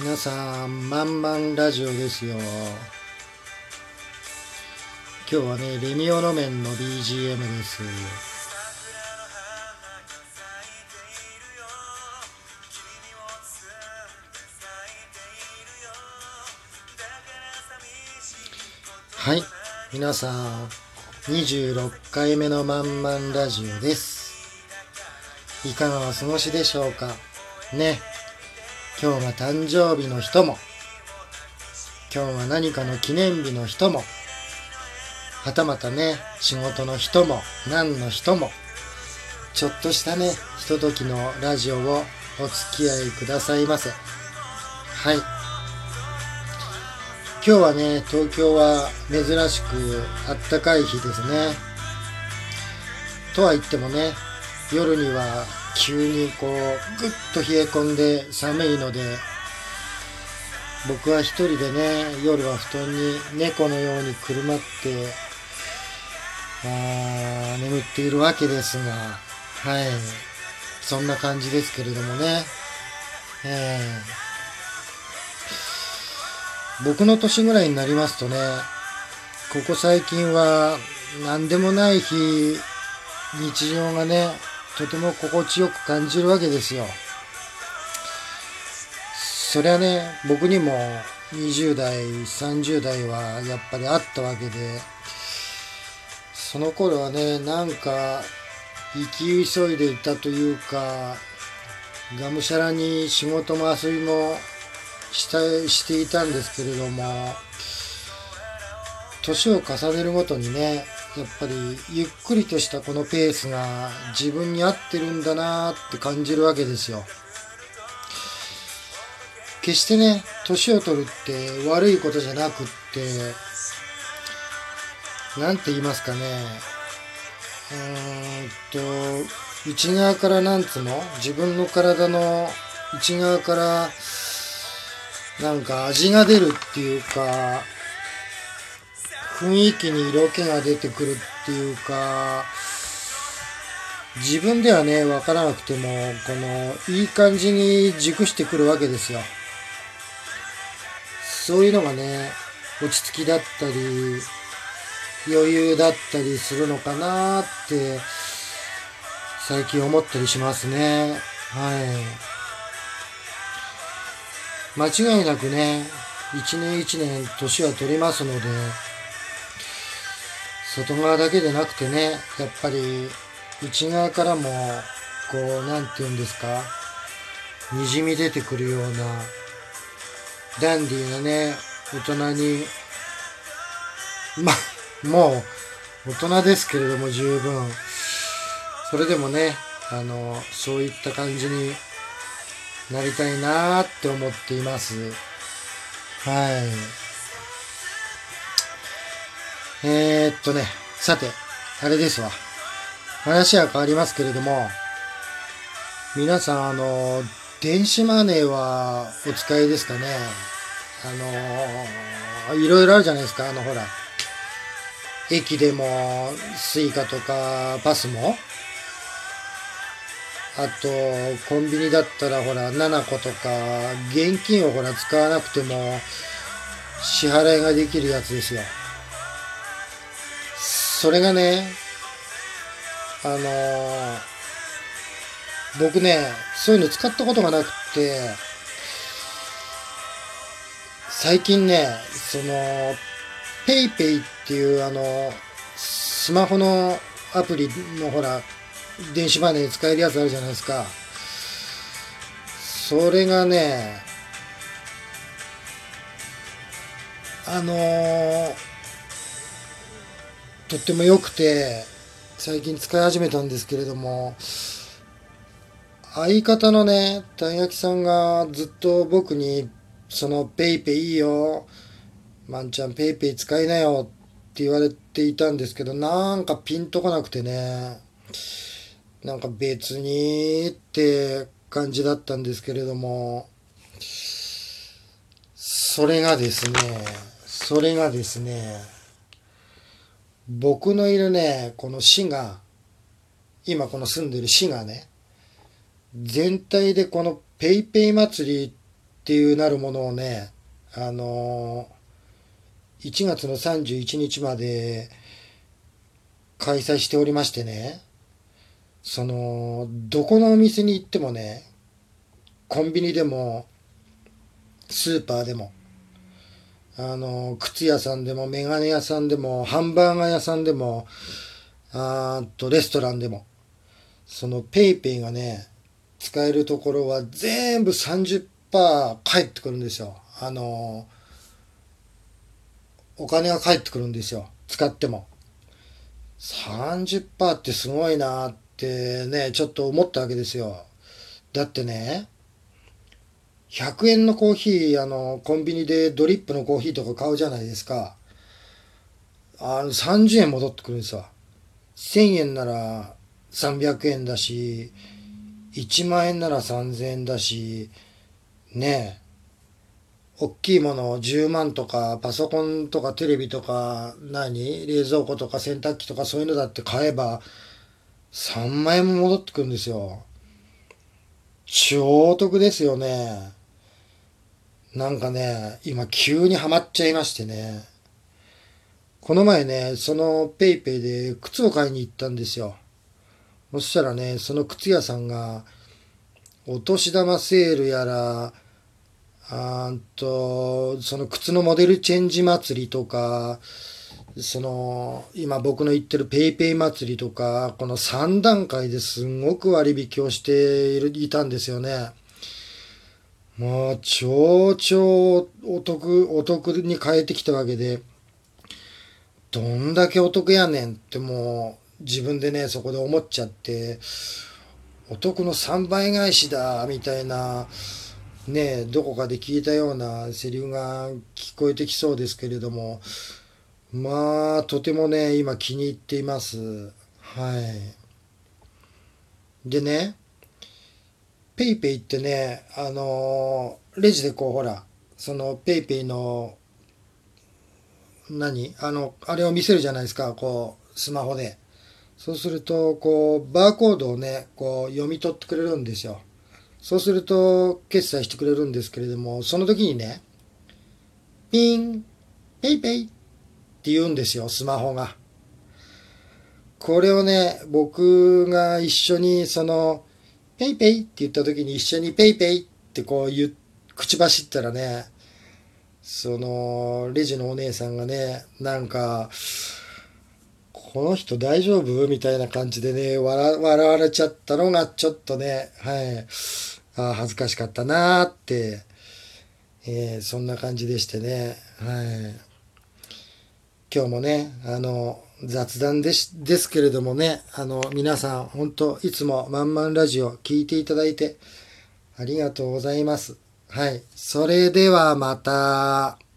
皆さん、まんまんラジオですよ。今日はね、レミオロメンの BGM です。はい、皆さん、26回目のまんまんラジオです。いかがお過ごしでしょうか？ね。今日が誕生日の人も、今日は何かの記念日の人も、はたまたね、仕事の人も、何の人も、ちょっとしたね、ひとときのラジオをお付き合いくださいませ。はい。今日はね、東京は珍しくあったかい日ですね。とは言ってもね、夜には急にこうぐっと冷え込んで寒いので僕は一人でね夜は布団に猫のようにくるまってあー眠っているわけですがはい。そんな感じですけれどもね。えー僕の年ぐらいになりますとねここ最近は何でもない日日常がねとても心地よく感じるわけですよ。そりゃね、僕にも20代、30代はやっぱりあったわけで、その頃はね、なんか、生き急いでいたというか、がむしゃらに仕事も遊びもしたしていたんですけれども、年を重ねるごとにね、やっぱりゆっくりとしたこのペースが自分に合ってるんだなって感じるわけですよ。決してね、年を取るって悪いことじゃなくって、なんて言いますかね、うーんと、内側からなんつうの？自分の体の内側からなんか味が出るっていうか、雰囲気に色気が出てくるっていうか、自分ではね、わからなくても、この、いい感じに熟してくるわけですよ。そういうのがね、落ち着きだったり、余裕だったりするのかなって、最近思ったりしますね。はい。間違いなくね、一年一年年は取りますので、外側だけでなくてね、やっぱり内側からも、こう、なんて言うんですか、滲み出てくるような、ダンディーなね、大人に、ま、もう、大人ですけれども十分、それでもね、あの、そういった感じになりたいなーって思っています。はい。えー、っとね、さて、あれですわ。話は変わりますけれども、皆さん、あの、電子マネーはお使いですかね？あの、いろいろあるじゃないですか、あの、ほら。駅でも、 Suicaとか、 PASMO？あと、コンビニだったら、ほら、 nanacoとか、現金をほら、使わなくても、支払いができるやつですよ。それがね、あのー僕ね、そういうの使ったことがなくて、最近ね、その、ペイペイっていうあの、スマホのアプリのほら、電子マネー使えるやつあるじゃないですか。それがね、あのーとっても良くて、最近使い始めたんですけれども、相方のね、たい焼きさんがずっと僕に、その PayPayいいよ、まんちゃん PayPay使いなよって言われていたんですけど、なんかピンとこなくてね、なんか別にって感じだったんですけれども、それがですね、それがですね、僕のいるね、この市が、今この住んでる市がね、全体でこのペイペイ祭りっていうなるものをね、あのー、1月の31日まで開催しておりましてね、その、どこのお店に行ってもね、コンビニでも、スーパーでも、あの、靴屋さんでも、メガネ屋さんでも、ハンバーガー屋さんでも、あと、レストランでも、そのペイペイがね、使えるところは全部30%返ってくるんですよ。あの、お金が返ってくるんですよ。使っても。30%ってすごいなってね、ちょっと思ったわけですよ。だってね、100円のコーヒー、あの、コンビニでドリップのコーヒーとか買うじゃないですか。あの、30円戻ってくるんですわ。1000円なら300円だし、1万円なら3000円だし、ねえ、大きいもの10万とか、パソコンとかテレビとか、何？冷蔵庫とか洗濯機とかそういうのだって買えば、3万円も戻ってくるんですよ。超得ですよね。なんかね、今急にハマっちゃいましてね。この前ね、その PayPayで靴を買いに行ったんですよ。そしたらね、その靴屋さんが、お年玉セールやら、あと、その靴のモデルチェンジ祭りとか、その、今僕の言ってるペイペイ祭りとか、この3段階ですんごく割引をしているいたんですよね。もう、超超お得、お得に変えてきたわけで、どんだけお得やねんってもう、自分でね、そこで思っちゃって、お得の3倍返しだ、みたいな、ね、どこかで聞いたようなセリフが聞こえてきそうですけれども、まあ、とてもね、今気に入っています。はい。でね、 PayPayってね、あのー、レジでこうほら、その PayPayの、何あの、あれを見せるじゃないですか、こう、スマホで。そうすると、こう、バーコードをね、こう、読み取ってくれるんですよ。そうすると、決済してくれるんですけれども、その時にね、ピン、 PayPayって言うんですよ、スマホが。これをね、僕が一緒にその、 PayPayって言った時に一緒に PayPayってこう言う、口走ったらね、その、レジのお姉さんがね、なんか、この人大丈夫？みたいな感じでね、笑われちゃったのがちょっとね、はい、あ恥ずかしかったなーって、えー、そんな感じでしてね、はい。今日もね、あの、雑談ですですけれどもね、あの、皆さん、本当いつもまんまんラジオ聞いていただいて、ありがとうございます。はい。それではまた。